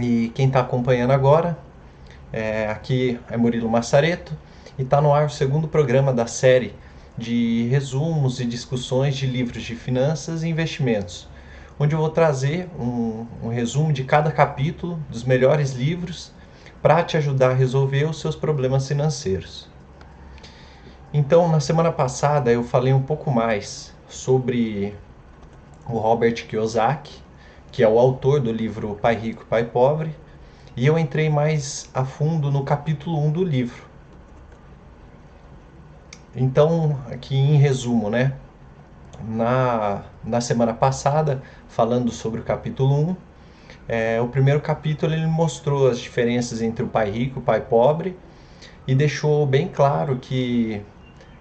E quem está acompanhando agora, é, aqui é Murilo Massareto e está no ar o segundo programa da série de resumos e discussões de livros de finanças e investimentos, onde eu vou trazer um, um resumo de cada capítulo dos melhores livros para te ajudar a resolver os seus problemas financeiros. Então, na semana passada eu falei um pouco mais sobre o Robert Kiyosaki, que é o autor do livro Pai Rico, Pai Pobre, e eu entrei mais a fundo no capítulo 1 do livro. Então, aqui em resumo, né? Na, na semana passada, falando sobre o capítulo 1, é, o primeiro capítulo ele mostrou as diferenças entre o pai rico e o pai pobre e deixou bem claro que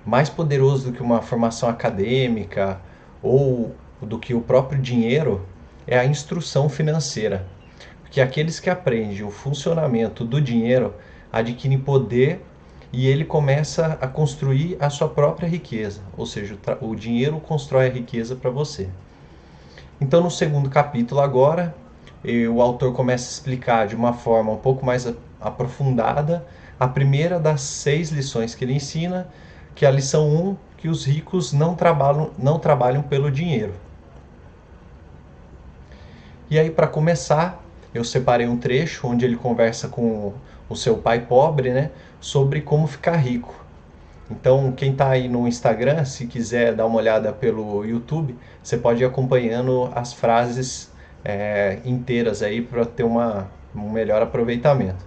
mais poderoso do que uma formação acadêmica ou do que o próprio dinheiro é a instrução financeira. Porque aqueles que aprendem o funcionamento do dinheiro adquirem poder e ele começa a construir a sua própria riqueza, ou seja, o dinheiro constrói a riqueza para você. Então, no segundo capítulo, agora, o autor começa a explicar de uma forma um pouco mais aprofundada a primeira das seis lições que ele ensina, que é a lição 1, um, que os ricos não trabalham, não trabalham pelo dinheiro. E aí, para começar, eu separei um trecho onde ele conversa com o seu pai pobre, né, sobre como ficar rico. Então, quem está aí no Instagram, se quiser dar uma olhada pelo YouTube, você pode ir acompanhando as frases é, inteiras aí para ter uma, um melhor aproveitamento.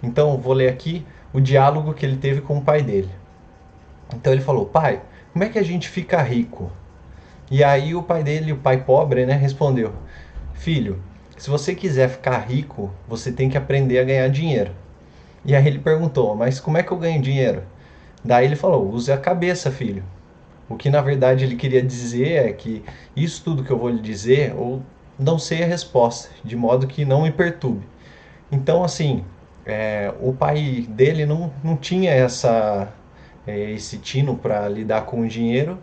Então, vou ler aqui o diálogo que ele teve com o pai dele. Então, ele falou: Pai, como é que a gente fica rico? E aí, o pai dele, o pai pobre, né, respondeu: Filho, se você quiser ficar rico, você tem que aprender a ganhar dinheiro. E aí ele perguntou: Mas como é que eu ganho dinheiro? Daí ele falou: Use a cabeça, filho. O que na verdade ele queria dizer é que isso tudo que eu vou lhe dizer, ou não sei a resposta, de modo que não me perturbe. Então, assim, é, o pai dele não, não tinha essa, é, esse tino para lidar com o dinheiro,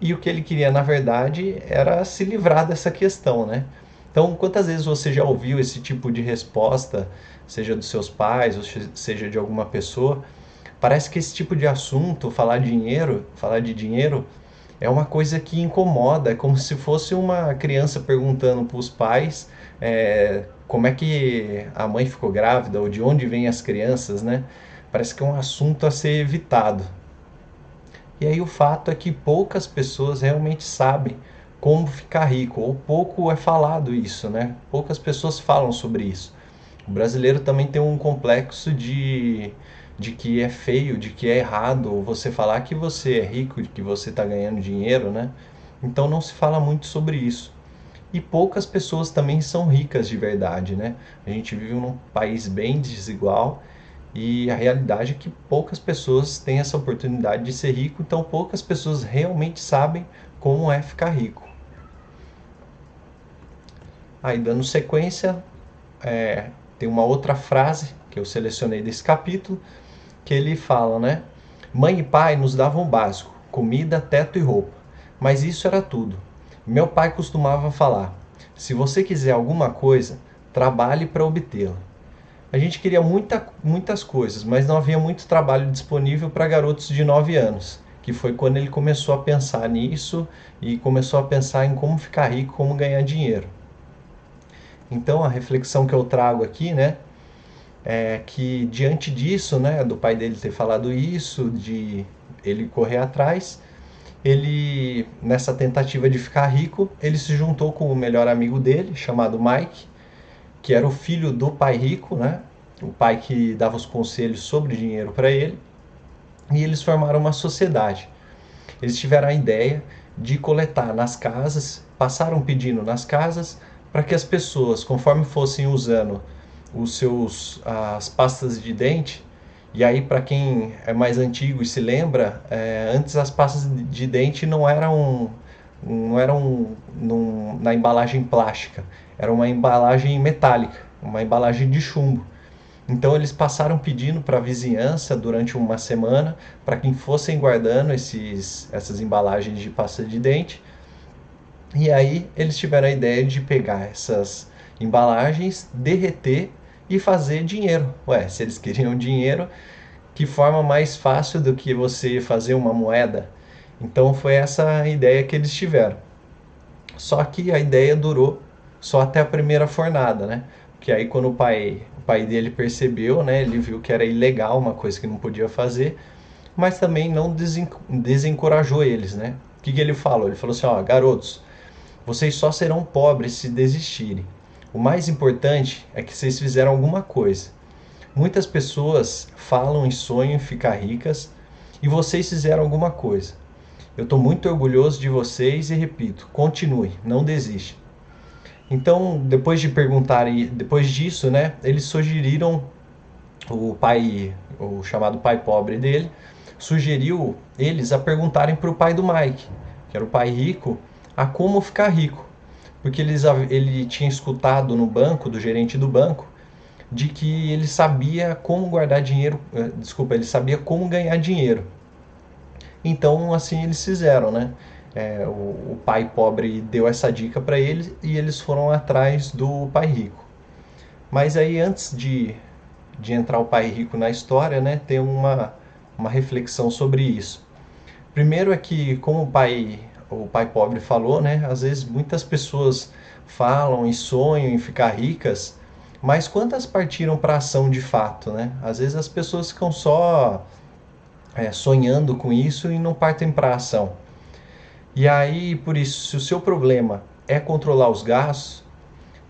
e o que ele queria, na verdade, era se livrar dessa questão, né? Então, quantas vezes você já ouviu esse tipo de resposta, seja dos seus pais ou seja de alguma pessoa? Parece que esse tipo de assunto, falar dinheiro, falar de dinheiro, é uma coisa que incomoda, é como se fosse uma criança perguntando para os pais é, como é que a mãe ficou grávida ou de onde vêm as crianças, né? Parece que é um assunto a ser evitado. E aí o fato é que poucas pessoas realmente sabem como ficar rico, ou pouco é falado isso, né? Poucas pessoas falam sobre isso. O brasileiro também tem um complexo de, de que é feio, de que é errado você falar que você é rico, de que você está ganhando dinheiro, né? Então não se fala muito sobre isso. E poucas pessoas também são ricas de verdade, né? A gente vive num país bem desigual e a realidade é que poucas pessoas têm essa oportunidade de ser rico, então poucas pessoas realmente sabem como é ficar rico. Aí, dando sequência, é, tem uma outra frase que eu selecionei desse capítulo, que ele fala, né? Mãe e pai nos davam básico, comida, teto e roupa. Mas isso era tudo. Meu pai costumava falar: se você quiser alguma coisa, trabalhe para obtê-la. A gente queria muita, muitas coisas, mas não havia muito trabalho disponível para garotos de 9 anos, que foi quando ele começou a pensar nisso e começou a pensar em como ficar rico, como ganhar dinheiro. Então a reflexão que eu trago aqui, né, é que diante disso, né, do pai dele ter falado isso, de ele correr atrás, ele nessa tentativa de ficar rico, ele se juntou com o melhor amigo dele, chamado Mike, que era o filho do pai rico, né? O pai que dava os conselhos sobre dinheiro para ele. E eles formaram uma sociedade. Eles tiveram a ideia de coletar nas casas, passaram pedindo nas casas para que as pessoas, conforme fossem usando os seus as pastas de dente, e aí para quem é mais antigo e se lembra, é, antes as pastas de dente não eram não eram num, na embalagem plástica, era uma embalagem metálica, uma embalagem de chumbo. Então eles passaram pedindo para a vizinhança durante uma semana para quem fossem guardando esses, essas embalagens de pasta de dente e aí eles tiveram a ideia de pegar essas embalagens, derreter e fazer dinheiro. Ué, se eles queriam dinheiro, que forma mais fácil do que você fazer uma moeda? Então foi essa a ideia que eles tiveram. Só que a ideia durou só até a primeira fornada, né? Porque aí quando o pai, o pai dele percebeu, né, ele viu que era ilegal, uma coisa que não podia fazer, mas também não desencorajou eles, né? O que, que ele falou? Ele falou assim, ó, garotos, vocês só serão pobres se desistirem. O mais importante é que vocês fizeram alguma coisa. Muitas pessoas falam e sonham em ficar ricas e vocês fizeram alguma coisa. Eu estou muito orgulhoso de vocês e repito, continue, não desista. Então, depois de perguntar, depois disso, né, eles sugeriram o pai, o chamado pai pobre dele, sugeriu eles a perguntarem para o pai do Mike, que era o pai rico, a como ficar rico porque eles, ele tinha escutado no banco, do gerente do banco, de que ele sabia como guardar dinheiro, eh, desculpa, ele sabia como ganhar dinheiro. Então, assim eles fizeram, né? É, o, o, pai pobre deu essa dica para eles e eles foram atrás do pai rico. Mas aí, antes de, de entrar o pai rico na história, né, tem uma, uma reflexão sobre isso. Primeiro é que, como o pai o pai pobre falou, né? Às vezes muitas pessoas falam e sonham em ficar ricas, mas quantas partiram para ação de fato, né? Às vezes as pessoas ficam só é, sonhando com isso e não partem para ação. E aí, por isso, se o seu problema é controlar os gastos,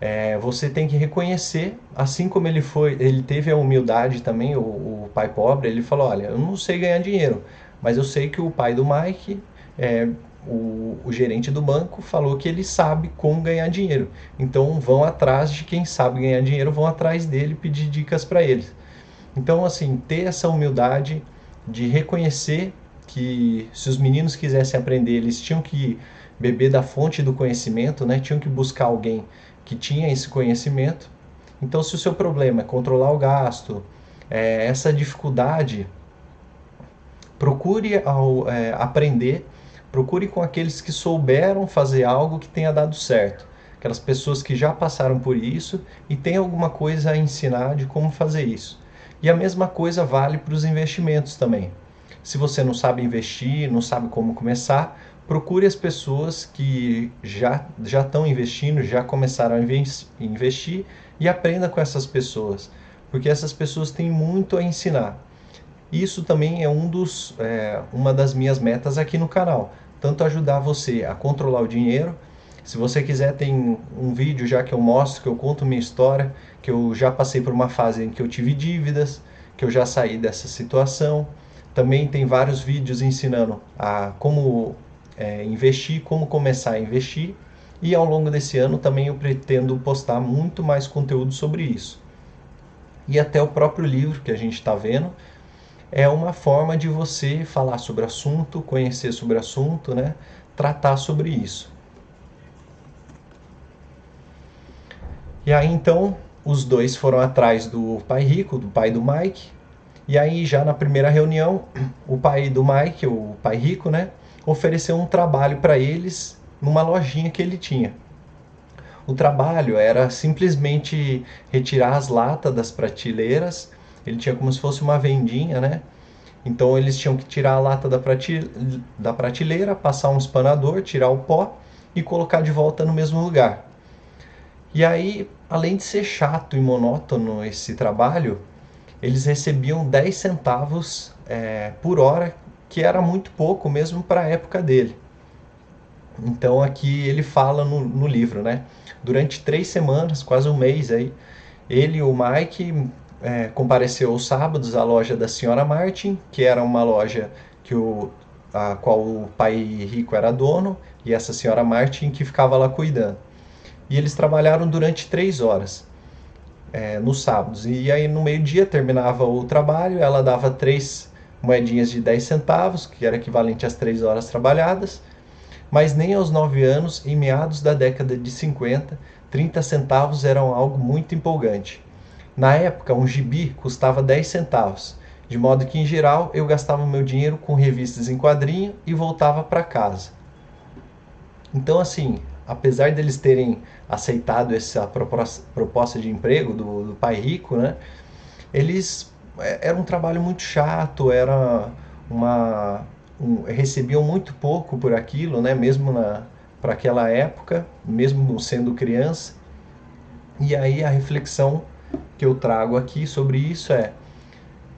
é, você tem que reconhecer, assim como ele foi, ele teve a humildade também, o, o, pai pobre, ele falou, olha, eu não sei ganhar dinheiro, mas eu sei que o pai do Mike é, o, o, gerente do banco falou que ele sabe como ganhar dinheiro. Então vão atrás de quem sabe ganhar dinheiro, vão atrás dele pedir dicas para eles. Então, assim, ter essa humildade de reconhecer que se os meninos quisessem aprender, eles tinham que beber da fonte do conhecimento, né? tinham que buscar alguém que tinha esse conhecimento. Então, se o seu problema é controlar o gasto, é, essa dificuldade, procure ao, é, aprender Procure com aqueles que souberam fazer algo que tenha dado certo. Aquelas pessoas que já passaram por isso e têm alguma coisa a ensinar de como fazer isso. E a mesma coisa vale para os investimentos também. Se você não sabe investir, não sabe como começar, procure as pessoas que já, já estão investindo, já começaram a investir e aprenda com essas pessoas, porque essas pessoas têm muito a ensinar. Isso também é, um dos, é uma das minhas metas aqui no canal tanto ajudar você a controlar o dinheiro. Se você quiser, tem um vídeo já que eu mostro, que eu conto minha história, que eu já passei por uma fase em que eu tive dívidas, que eu já saí dessa situação. Também tem vários vídeos ensinando a como é, investir, como começar a investir. E ao longo desse ano também eu pretendo postar muito mais conteúdo sobre isso. E até o próprio livro que a gente está vendo, é uma forma de você falar sobre assunto, conhecer sobre assunto, né? Tratar sobre isso. E aí então os dois foram atrás do pai rico, do pai do Mike. E aí já na primeira reunião, o pai do Mike, o pai rico, né, ofereceu um trabalho para eles numa lojinha que ele tinha. O trabalho era simplesmente retirar as latas das prateleiras ele tinha como se fosse uma vendinha, né? Então eles tinham que tirar a lata da, da prateleira, passar um espanador, tirar o pó e colocar de volta no mesmo lugar. E aí, além de ser chato e monótono esse trabalho, eles recebiam 10 centavos é, por hora, que era muito pouco mesmo para a época dele. Então aqui ele fala no, no livro, né? Durante três semanas, quase um mês aí, ele e o Mike é, compareceu aos sábados à loja da senhora Martin, que era uma loja que o, a qual o pai rico era dono, e essa senhora Martin que ficava lá cuidando. E eles trabalharam durante três horas é, nos sábados. E aí no meio-dia terminava o trabalho, ela dava três moedinhas de 10 centavos, que era equivalente às três horas trabalhadas, mas nem aos nove anos, em meados da década de 50, 30 centavos eram algo muito empolgante. Na época, um gibi custava 10 centavos, de modo que, em geral, eu gastava meu dinheiro com revistas em quadrinho e voltava para casa. Então, assim, apesar deles terem aceitado essa proposta de emprego do, do pai rico, né? Eles é, era um trabalho muito chato, era uma um, recebiam muito pouco por aquilo, né? Mesmo na para aquela época, mesmo sendo criança. E aí a reflexão que eu trago aqui sobre isso é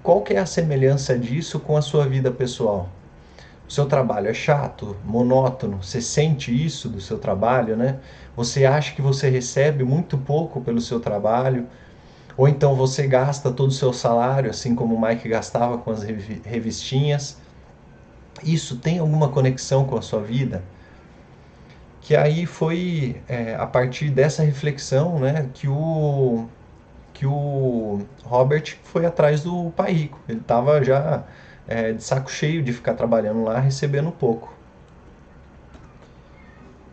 qual que é a semelhança disso com a sua vida pessoal? O seu trabalho é chato, monótono, você sente isso do seu trabalho, né? Você acha que você recebe muito pouco pelo seu trabalho, ou então você gasta todo o seu salário, assim como o Mike gastava com as revistinhas. Isso tem alguma conexão com a sua vida? Que aí foi é, a partir dessa reflexão, né, que o que o Robert foi atrás do pai rico. Ele estava já é, de saco cheio de ficar trabalhando lá, recebendo pouco.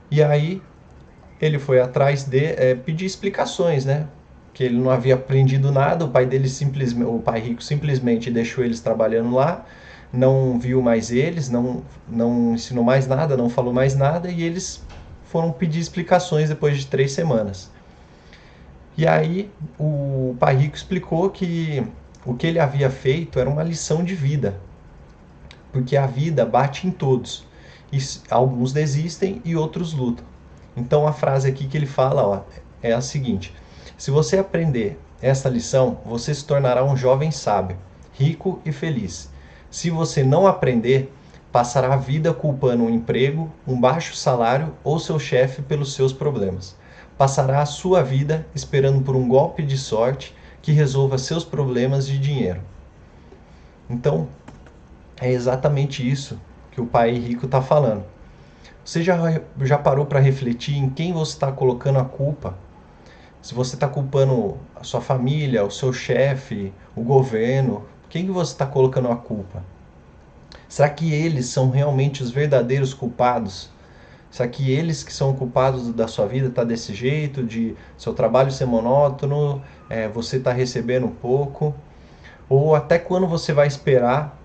E aí ele foi atrás de é, pedir explicações, né? Que ele não havia aprendido nada, o pai dele simplesmente, o pai rico simplesmente deixou eles trabalhando lá, não viu mais eles, não, não ensinou mais nada, não falou mais nada e eles foram pedir explicações depois de três semanas. E aí o pai rico explicou que o que ele havia feito era uma lição de vida, porque a vida bate em todos. E alguns desistem e outros lutam. Então a frase aqui que ele fala ó, é a seguinte: se você aprender essa lição, você se tornará um jovem sábio, rico e feliz. Se você não aprender, passará a vida culpando um emprego, um baixo salário ou seu chefe pelos seus problemas passará a sua vida esperando por um golpe de sorte que resolva seus problemas de dinheiro. Então, é exatamente isso que o pai rico está falando. Você já, já parou para refletir em quem você está colocando a culpa? Se você está culpando a sua família, o seu chefe, o governo, quem que você está colocando a culpa? Será que eles são realmente os verdadeiros culpados Será que eles que são culpados da sua vida tá desse jeito, de seu trabalho ser monótono, é, você tá recebendo pouco? Ou até quando você vai esperar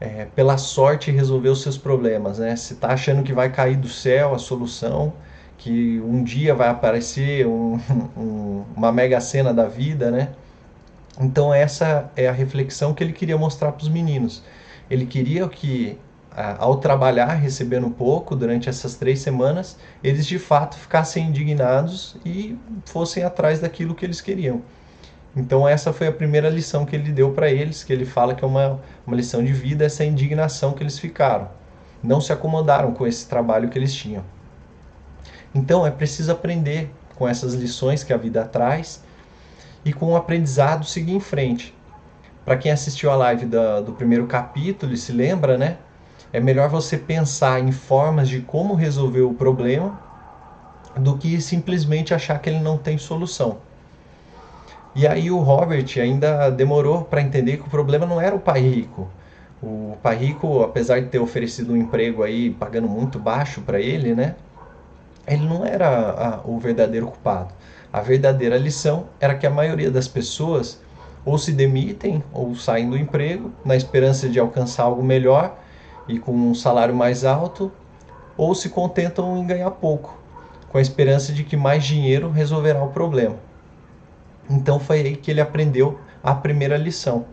é, pela sorte resolver os seus problemas, né? Você tá achando que vai cair do céu a solução, que um dia vai aparecer um, um, uma mega cena da vida, né? Então essa é a reflexão que ele queria mostrar para os meninos. Ele queria que ao trabalhar recebendo pouco durante essas três semanas, eles de fato ficassem indignados e fossem atrás daquilo que eles queriam. Então essa foi a primeira lição que ele deu para eles, que ele fala que é uma, uma lição de vida, essa indignação que eles ficaram. Não se acomodaram com esse trabalho que eles tinham. Então é preciso aprender com essas lições que a vida traz e com o aprendizado seguir em frente. Para quem assistiu a live da, do primeiro capítulo e se lembra, né? É melhor você pensar em formas de como resolver o problema do que simplesmente achar que ele não tem solução. E aí o Robert ainda demorou para entender que o problema não era o pai rico. O pai rico, apesar de ter oferecido um emprego aí pagando muito baixo para ele, né? Ele não era a, o verdadeiro culpado. A verdadeira lição era que a maioria das pessoas ou se demitem ou saem do emprego na esperança de alcançar algo melhor e com um salário mais alto, ou se contentam em ganhar pouco, com a esperança de que mais dinheiro resolverá o problema. Então foi aí que ele aprendeu a primeira lição,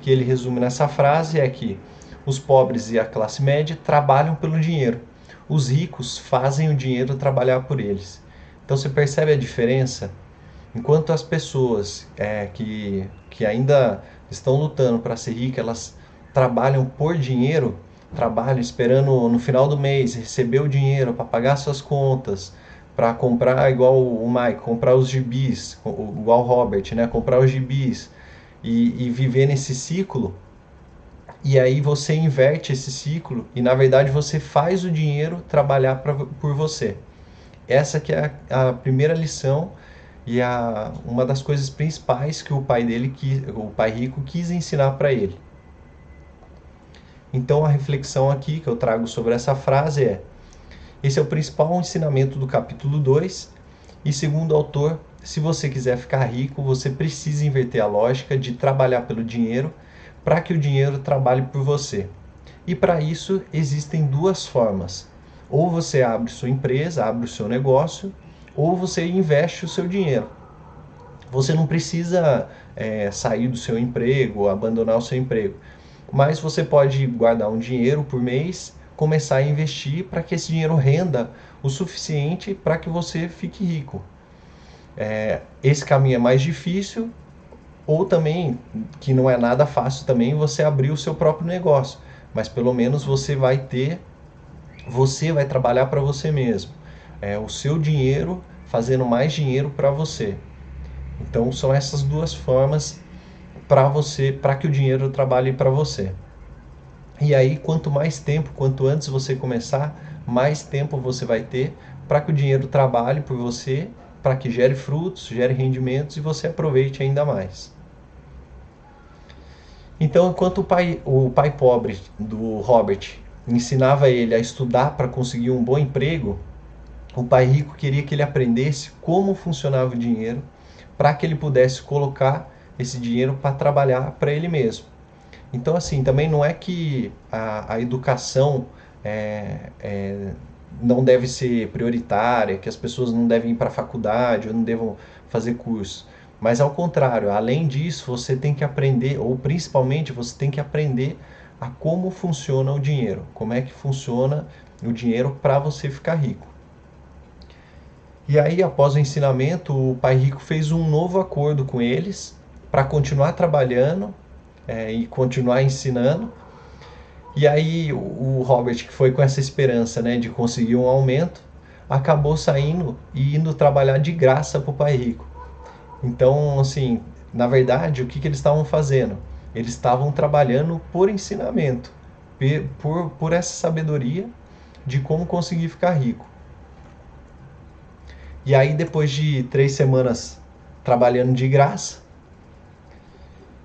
que ele resume nessa frase é que os pobres e a classe média trabalham pelo dinheiro, os ricos fazem o dinheiro trabalhar por eles. Então você percebe a diferença? Enquanto as pessoas é, que, que ainda estão lutando para ser ricas, elas trabalham por dinheiro, trabalham esperando no final do mês receber o dinheiro para pagar suas contas, para comprar igual o Mike, comprar os gibis, igual o Robert, né? Comprar os gibis e, e viver nesse ciclo. E aí você inverte esse ciclo e na verdade você faz o dinheiro trabalhar pra, por você. Essa que é a, a primeira lição e a, uma das coisas principais que o pai dele, que, o pai rico, quis ensinar para ele. Então a reflexão aqui que eu trago sobre essa frase é: esse é o principal ensinamento do capítulo 2, e segundo o autor, se você quiser ficar rico, você precisa inverter a lógica de trabalhar pelo dinheiro para que o dinheiro trabalhe por você. E para isso existem duas formas. Ou você abre sua empresa, abre o seu negócio, ou você investe o seu dinheiro. Você não precisa é, sair do seu emprego, abandonar o seu emprego, mas você pode guardar um dinheiro por mês, começar a investir para que esse dinheiro renda o suficiente para que você fique rico. É, esse caminho é mais difícil, ou também, que não é nada fácil também, você abrir o seu próprio negócio. Mas pelo menos você vai ter, você vai trabalhar para você mesmo. É o seu dinheiro fazendo mais dinheiro para você. Então são essas duas formas para você, para que o dinheiro trabalhe para você. E aí, quanto mais tempo, quanto antes você começar, mais tempo você vai ter para que o dinheiro trabalhe por você, para que gere frutos, gere rendimentos e você aproveite ainda mais. Então, enquanto o pai, o pai pobre do Robert ensinava ele a estudar para conseguir um bom emprego, o pai rico queria que ele aprendesse como funcionava o dinheiro para que ele pudesse colocar esse dinheiro para trabalhar para ele mesmo. Então, assim, também não é que a, a educação é, é, não deve ser prioritária, que as pessoas não devem ir para a faculdade ou não devam fazer curso. Mas ao contrário, além disso, você tem que aprender, ou principalmente você tem que aprender a como funciona o dinheiro, como é que funciona o dinheiro para você ficar rico. E aí, após o ensinamento, o pai rico fez um novo acordo com eles para continuar trabalhando é, e continuar ensinando. E aí, o Robert, que foi com essa esperança né, de conseguir um aumento, acabou saindo e indo trabalhar de graça para o pai rico. Então, assim, na verdade, o que, que eles estavam fazendo? Eles estavam trabalhando por ensinamento, por, por essa sabedoria de como conseguir ficar rico. E aí, depois de três semanas trabalhando de graça,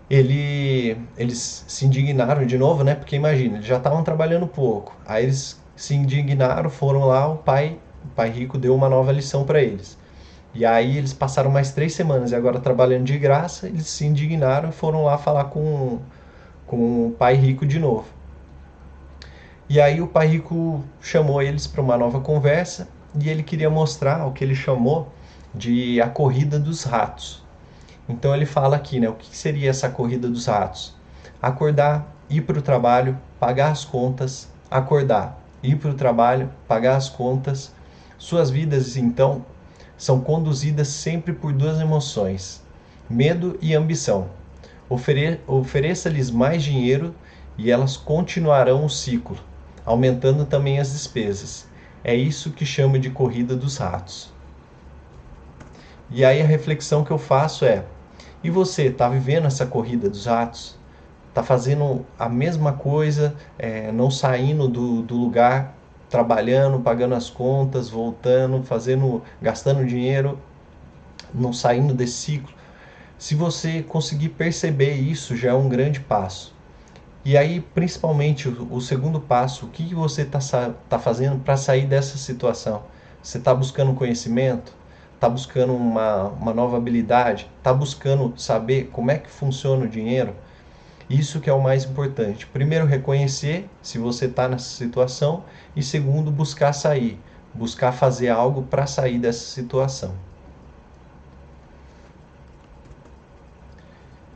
ele, eles se indignaram de novo, né? Porque imagina, eles já estavam trabalhando pouco. Aí eles se indignaram, foram lá, o pai, o pai rico deu uma nova lição para eles. E aí eles passaram mais três semanas e agora trabalhando de graça, eles se indignaram e foram lá falar com, com o pai rico de novo. E aí o pai rico chamou eles para uma nova conversa e ele queria mostrar o que ele chamou de a corrida dos ratos. Então ele fala aqui, né, o que seria essa corrida dos ratos? Acordar, ir para o trabalho, pagar as contas, acordar, ir para o trabalho, pagar as contas. Suas vidas então são conduzidas sempre por duas emoções: medo e ambição. Ofere Ofereça-lhes mais dinheiro e elas continuarão o ciclo, aumentando também as despesas. É isso que chama de corrida dos ratos. E aí a reflexão que eu faço é: e você está vivendo essa corrida dos ratos? Está fazendo a mesma coisa, é, não saindo do, do lugar, trabalhando, pagando as contas, voltando, fazendo, gastando dinheiro, não saindo desse ciclo? Se você conseguir perceber isso, já é um grande passo. E aí, principalmente, o, o segundo passo, o que você está tá fazendo para sair dessa situação? Você está buscando conhecimento? Está buscando uma, uma nova habilidade? Está buscando saber como é que funciona o dinheiro? Isso que é o mais importante. Primeiro, reconhecer se você está nessa situação e segundo, buscar sair, buscar fazer algo para sair dessa situação.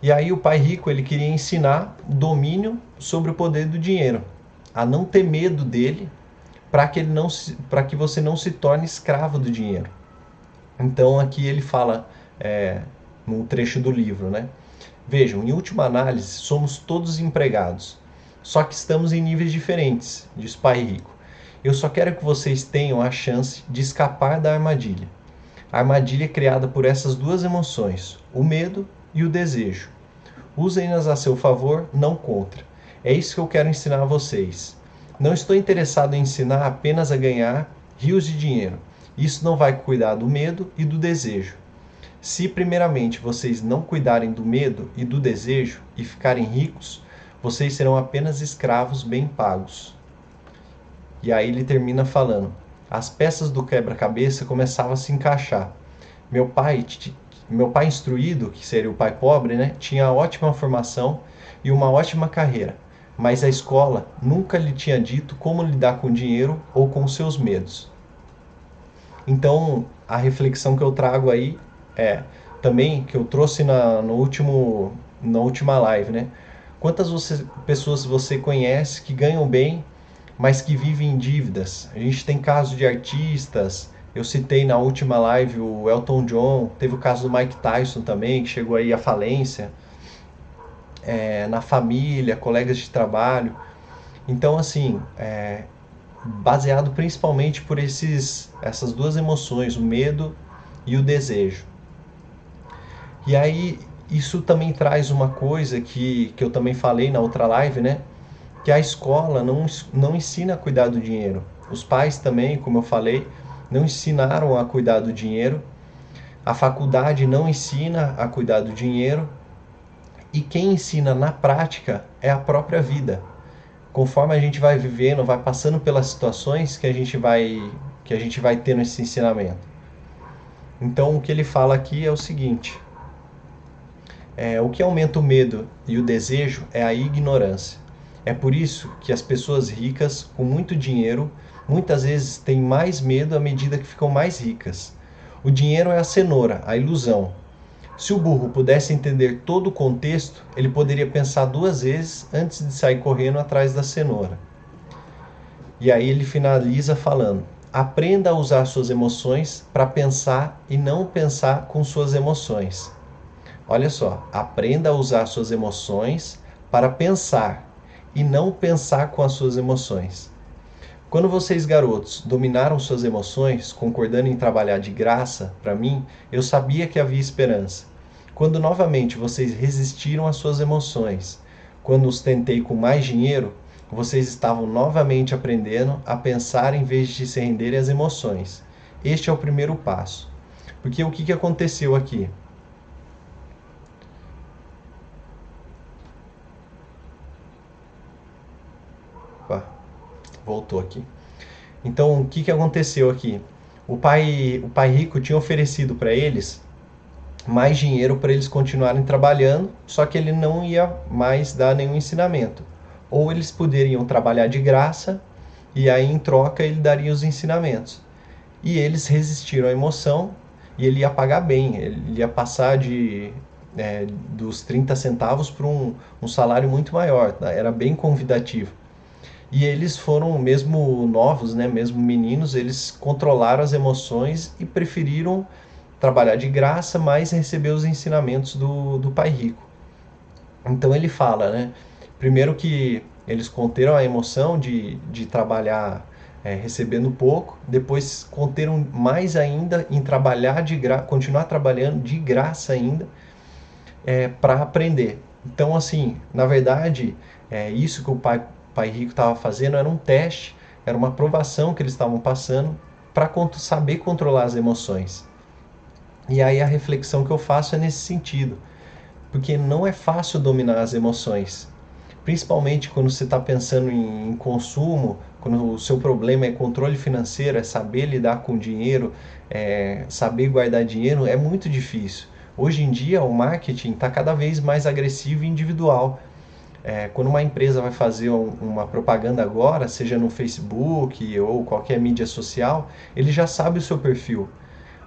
E aí o pai rico ele queria ensinar domínio sobre o poder do dinheiro, a não ter medo dele, para que ele não para que você não se torne escravo do dinheiro. Então aqui ele fala é, num trecho do livro, né? Vejam, em última análise, somos todos empregados, só que estamos em níveis diferentes, diz pai rico. Eu só quero que vocês tenham a chance de escapar da armadilha. A armadilha é criada por essas duas emoções, o medo e o desejo. Usem-nas a seu favor, não contra. É isso que eu quero ensinar a vocês. Não estou interessado em ensinar apenas a ganhar rios de dinheiro. Isso não vai cuidar do medo e do desejo. Se, primeiramente, vocês não cuidarem do medo e do desejo e ficarem ricos, vocês serão apenas escravos bem pagos. E aí ele termina falando: as peças do quebra-cabeça começavam a se encaixar. Meu pai meu pai instruído, que seria o pai pobre, né, tinha ótima formação e uma ótima carreira, mas a escola nunca lhe tinha dito como lidar com dinheiro ou com seus medos. Então, a reflexão que eu trago aí é também que eu trouxe na, no último, na última live, né? Quantas você, pessoas você conhece que ganham bem, mas que vivem em dívidas? A gente tem casos de artistas, eu citei na última live o Elton John, teve o caso do Mike Tyson também, que chegou aí à falência, é, na família, colegas de trabalho. Então, assim, é, baseado principalmente por esses, essas duas emoções, o medo e o desejo. E aí, isso também traz uma coisa que, que eu também falei na outra live, né? Que a escola não, não ensina a cuidar do dinheiro. Os pais também, como eu falei, não ensinaram a cuidar do dinheiro. A faculdade não ensina a cuidar do dinheiro. E quem ensina na prática é a própria vida conforme a gente vai vivendo, vai passando pelas situações que a gente vai que a gente vai tendo esse ensinamento. Então o que ele fala aqui é o seguinte: é, o que aumenta o medo e o desejo é a ignorância. É por isso que as pessoas ricas com muito dinheiro muitas vezes têm mais medo à medida que ficam mais ricas. O dinheiro é a cenoura, a ilusão, se o burro pudesse entender todo o contexto, ele poderia pensar duas vezes antes de sair correndo atrás da cenoura. E aí ele finaliza falando: aprenda a usar suas emoções para pensar e não pensar com suas emoções. Olha só, aprenda a usar suas emoções para pensar e não pensar com as suas emoções. Quando vocês, garotos, dominaram suas emoções, concordando em trabalhar de graça para mim, eu sabia que havia esperança. Quando novamente vocês resistiram às suas emoções, quando os tentei com mais dinheiro, vocês estavam novamente aprendendo a pensar em vez de se renderem às emoções. Este é o primeiro passo. Porque o que, aconteceu aqui? Voltou aqui. Então, o que, que aconteceu aqui? O pai, o pai rico tinha oferecido para eles mais dinheiro para eles continuarem trabalhando, só que ele não ia mais dar nenhum ensinamento. Ou eles poderiam trabalhar de graça e aí em troca ele daria os ensinamentos. E eles resistiram à emoção e ele ia pagar bem, ele ia passar de é, dos 30 centavos para um, um salário muito maior, tá? era bem convidativo. E eles foram, mesmo novos, né, mesmo meninos, eles controlaram as emoções e preferiram trabalhar de graça, mas receber os ensinamentos do, do pai rico. Então ele fala, né, primeiro que eles conteram a emoção de, de trabalhar é, recebendo pouco, depois conteram mais ainda em trabalhar de graça, continuar trabalhando de graça ainda é, para aprender. Então, assim, na verdade, é, isso que o pai pai rico estava fazendo era um teste, era uma aprovação que eles estavam passando para saber controlar as emoções. E aí a reflexão que eu faço é nesse sentido, porque não é fácil dominar as emoções, principalmente quando você está pensando em, em, consumo, quando o seu problema é controle financeiro, é saber lidar com dinheiro, é saber guardar dinheiro, é muito difícil. Hoje em dia o marketing está cada vez mais agressivo e individual. É, quando uma empresa vai fazer uma propaganda agora, seja no Facebook ou qualquer mídia social, ele já sabe o seu perfil.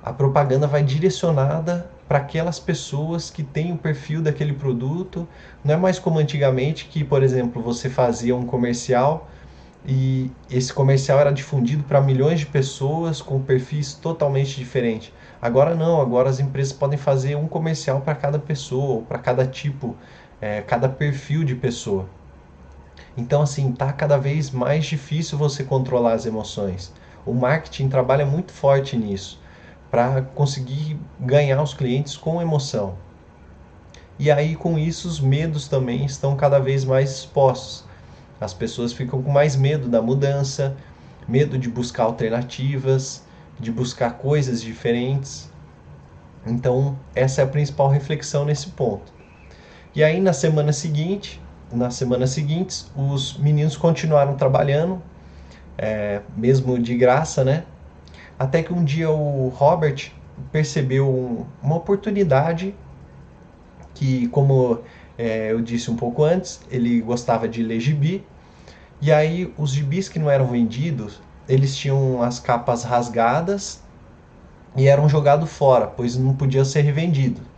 A propaganda vai direcionada para aquelas pessoas que têm o perfil daquele produto. Não é mais como antigamente que, por exemplo, você fazia um comercial e esse comercial era difundido para milhões de pessoas com perfis totalmente diferentes. Agora não, agora as empresas podem fazer um comercial para cada pessoa, para cada tipo é, cada perfil de pessoa. Então, assim, tá cada vez mais difícil você controlar as emoções. O marketing trabalha muito forte nisso, para conseguir ganhar os clientes com emoção. E aí, com isso, os medos também estão cada vez mais expostos. As pessoas ficam com mais medo da mudança, medo de buscar alternativas, de buscar coisas diferentes. Então, essa é a principal reflexão nesse ponto. E aí na semana seguinte, nas semanas seguintes, os meninos continuaram trabalhando, é, mesmo de graça, né? Até que um dia o Robert percebeu um, uma oportunidade que, como é, eu disse um pouco antes, ele gostava de ler gibi. E aí os gibis que não eram vendidos, eles tinham as capas rasgadas e eram jogados fora, pois não podiam ser revendidos.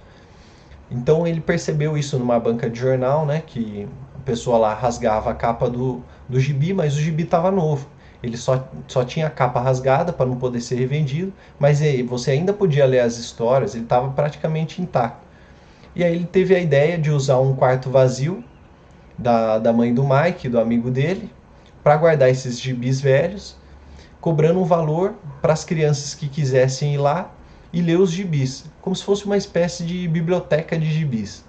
Então ele percebeu isso numa banca de jornal, né, que a pessoa lá rasgava a capa do, do gibi, mas o gibi estava novo. Ele só, só tinha a capa rasgada para não poder ser revendido, mas você ainda podia ler as histórias, ele estava praticamente intacto. E aí ele teve a ideia de usar um quarto vazio da, da mãe do Mike, do amigo dele, para guardar esses gibis velhos, cobrando um valor para as crianças que quisessem ir lá e ler os gibis, como se fosse uma espécie de biblioteca de gibis.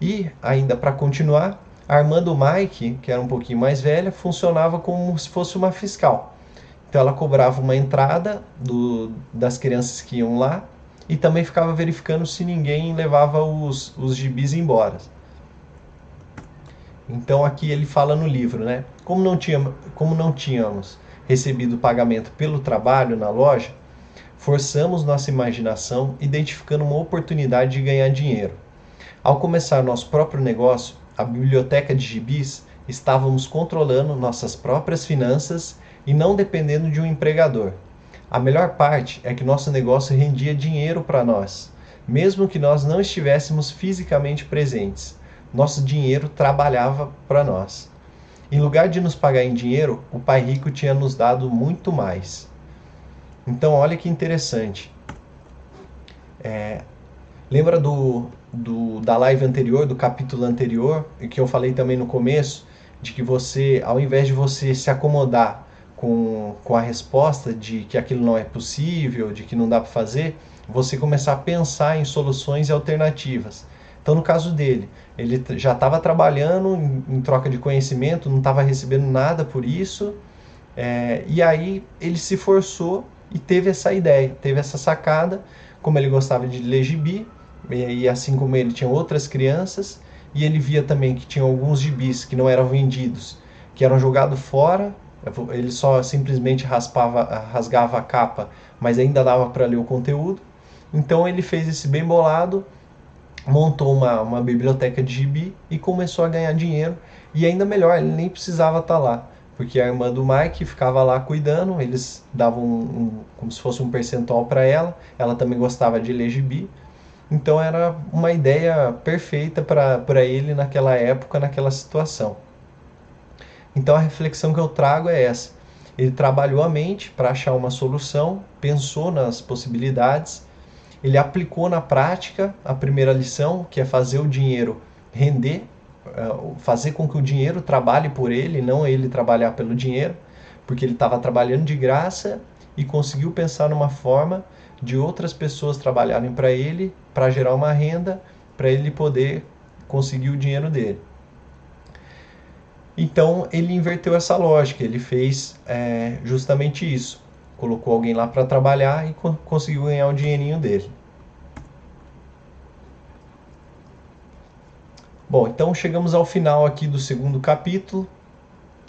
E, ainda para continuar, a irmã do Mike, que era um pouquinho mais velha, funcionava como se fosse uma fiscal. Então ela cobrava uma entrada do, das crianças que iam lá e também ficava verificando se ninguém levava os, os gibis embora. Então aqui ele fala no livro, né? Como não, tinha, como não tínhamos recebido pagamento pelo trabalho na loja, forçamos nossa imaginação identificando uma oportunidade de ganhar dinheiro. Ao começar nosso próprio negócio, a biblioteca de gibis, estávamos controlando nossas próprias finanças e não dependendo de um empregador. A melhor parte é que nosso negócio rendia dinheiro para nós, mesmo que nós não estivéssemos fisicamente presentes. Nosso dinheiro trabalhava para nós. Em lugar de nos pagar em dinheiro, o Pai Rico tinha nos dado muito mais. Então, olha que interessante. É, lembra do, do, da live anterior, do capítulo anterior, que eu falei também no começo, de que você, ao invés de você se acomodar com, com a resposta de que aquilo não é possível, de que não dá para fazer, você começar a pensar em soluções e alternativas. Então, no caso dele, ele já estava trabalhando em, em, troca de conhecimento, não estava recebendo nada por isso, é, e aí ele se forçou e teve essa ideia, teve essa sacada, como ele gostava de ler gibi, e, assim como ele tinha outras crianças, e ele via também que tinha alguns gibis que não eram vendidos, que eram jogados fora, ele só simplesmente raspava, rasgava a capa, mas ainda dava para ler o conteúdo. Então ele fez esse bem bolado, montou uma, uma biblioteca de gibi e começou a ganhar dinheiro. E ainda melhor, ele nem precisava estar tá lá, porque a irmã do Mike ficava lá cuidando, eles davam um, um, como se fosse um percentual para ela, ela também gostava de ler gibi. Então era uma ideia perfeita para ele naquela época, naquela situação. Então a reflexão que eu trago é essa. Ele trabalhou a mente para achar uma solução, pensou nas possibilidades, ele aplicou na prática a primeira lição, que é fazer o dinheiro render, fazer com que o dinheiro trabalhe por ele, não ele trabalhar pelo dinheiro, porque ele estava trabalhando de graça e conseguiu pensar numa forma de outras pessoas trabalharem para ele, para gerar uma renda, para ele poder conseguir o dinheiro dele. Então ele inverteu essa lógica, ele fez é, justamente isso. Colocou alguém lá para trabalhar e co conseguiu ganhar o dinheirinho dele. Bom, então chegamos ao final aqui do segundo capítulo.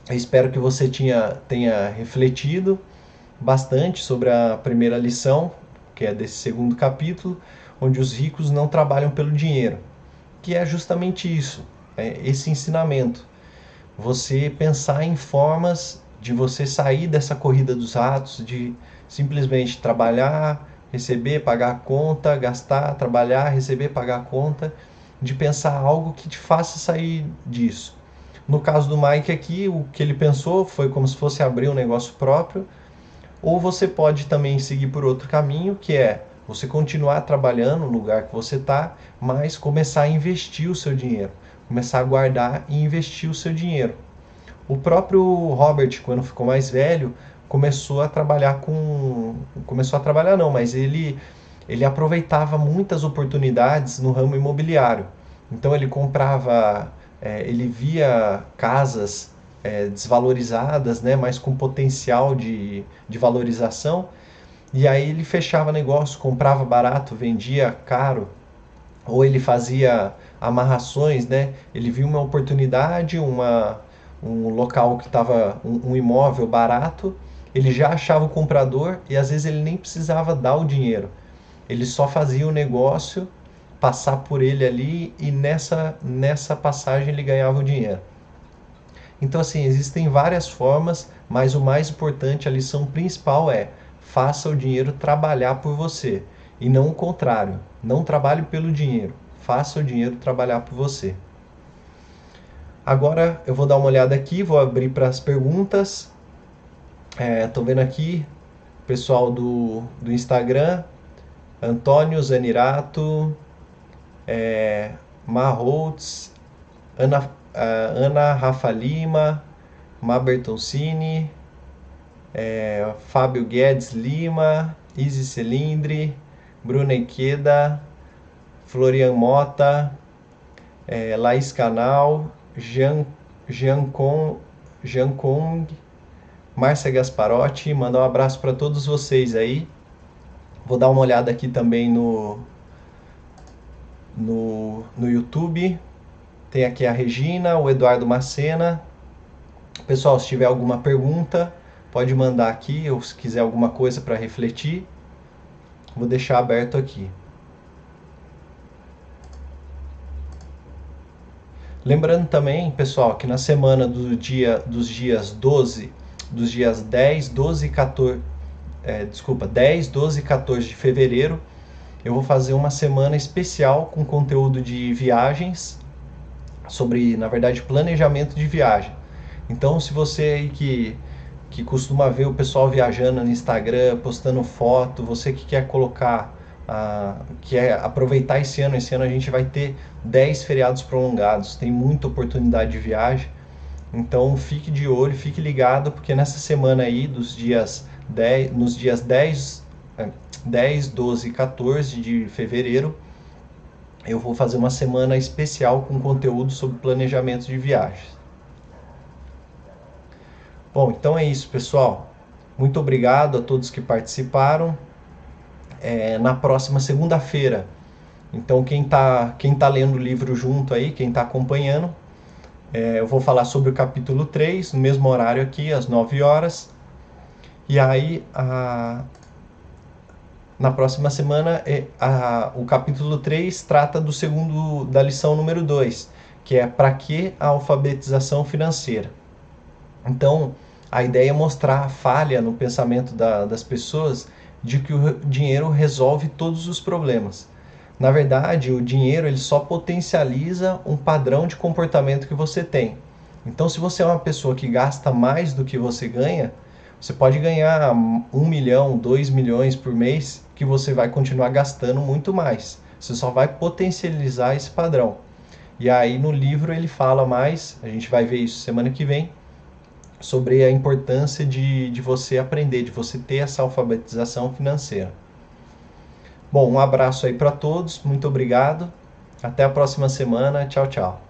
Eu espero que você tinha, tenha refletido bastante sobre a primeira lição, que é desse segundo capítulo, onde os ricos não trabalham pelo dinheiro, que é justamente isso, é esse ensinamento. Você pensar em formas de você sair dessa corrida dos ratos, de simplesmente trabalhar, receber, pagar a conta, gastar, trabalhar, receber, pagar a conta, de pensar algo que te faça sair disso. No caso do Mike aqui, o que ele pensou foi como se fosse abrir um negócio próprio, ou você pode também seguir por outro caminho, que é você continuar trabalhando no lugar que você está, mas começar a investir o seu dinheiro, começar a guardar e investir o seu dinheiro. O próprio Robert, quando ficou mais velho, começou a trabalhar com, começou a trabalhar não, mas ele ele aproveitava muitas oportunidades no ramo imobiliário. Então ele comprava, é, ele via casas é, desvalorizadas, né, mas com potencial de, de valorização. E aí ele fechava negócio, comprava barato, vendia caro, ou ele fazia amarrações, né? Ele viu uma oportunidade, uma, um local que estava um, um, imóvel barato, ele já achava o comprador e às vezes ele nem precisava dar o dinheiro. Ele só fazia o negócio passar por ele ali e nessa nessa passagem ele ganhava o dinheiro. Então, assim, existem várias formas, mas o mais importante, a lição principal é faça o dinheiro trabalhar por você e não o contrário. Não trabalhe pelo dinheiro, faça o dinheiro trabalhar por você. Agora eu vou dar uma olhada aqui, vou abrir para as perguntas. Estou é, vendo aqui pessoal do, do Instagram, Antônio Zanirato, é, Marholtz, Ana, Ana Rafa Lima, Mabertoncini, é, Fábio Guedes Lima, Izzy Celindre, Bruna Iqueda, Florian Mota, é, Laís Canal, Jean, Jean, Con, Jean Kong, Márcia Gasparotti, mandar um abraço para todos vocês aí. Vou dar uma olhada aqui também no, no, no YouTube. Tem aqui a Regina, o Eduardo Macena. Pessoal, se tiver alguma pergunta, pode mandar aqui, ou se quiser alguma coisa para refletir, vou deixar aberto aqui. Lembrando também, pessoal, que na semana do dia, dos dias 12, dos dias 10, 12 e 14, é, desculpa, 10, 12 e 14 de fevereiro, eu vou fazer uma semana especial com conteúdo de viagens, sobre, na verdade, planejamento de viagem. Então, se você aí que, que costuma ver o pessoal viajando no Instagram, postando foto, você que quer colocar, uh, quer aproveitar esse ano, esse ano a gente vai ter 10 feriados prolongados, tem muita oportunidade de viagem. Então fique de olho, fique ligado, porque nessa semana aí, dos dias 10, nos dias 10, 10, 12 e 14 de fevereiro, eu vou fazer uma semana especial com conteúdo sobre planejamento de viagens. Bom, então é isso, pessoal. Muito obrigado a todos que participaram. É, na próxima segunda-feira. Então, quem está quem tá lendo o livro junto aí, quem está acompanhando, é, eu vou falar sobre o capítulo 3, no mesmo horário aqui, às 9 horas. E aí, a, na próxima semana, a, o capítulo 3 trata do segundo, da lição número 2, que é para que a alfabetização financeira. Então, a ideia é mostrar a falha no pensamento da, das pessoas de que o dinheiro resolve todos os problemas. Na verdade, o dinheiro ele só potencializa um padrão de comportamento que você tem. Então, se você é uma pessoa que gasta mais do que você ganha, você pode ganhar um milhão, dois milhões por mês, que você vai continuar gastando muito mais. Você só vai potencializar esse padrão. E aí no livro ele fala mais, a gente vai ver isso semana que vem, sobre a importância de, de você aprender, de você ter essa alfabetização financeira. Bom, um abraço aí para todos, muito obrigado. Até a próxima semana. Tchau, tchau.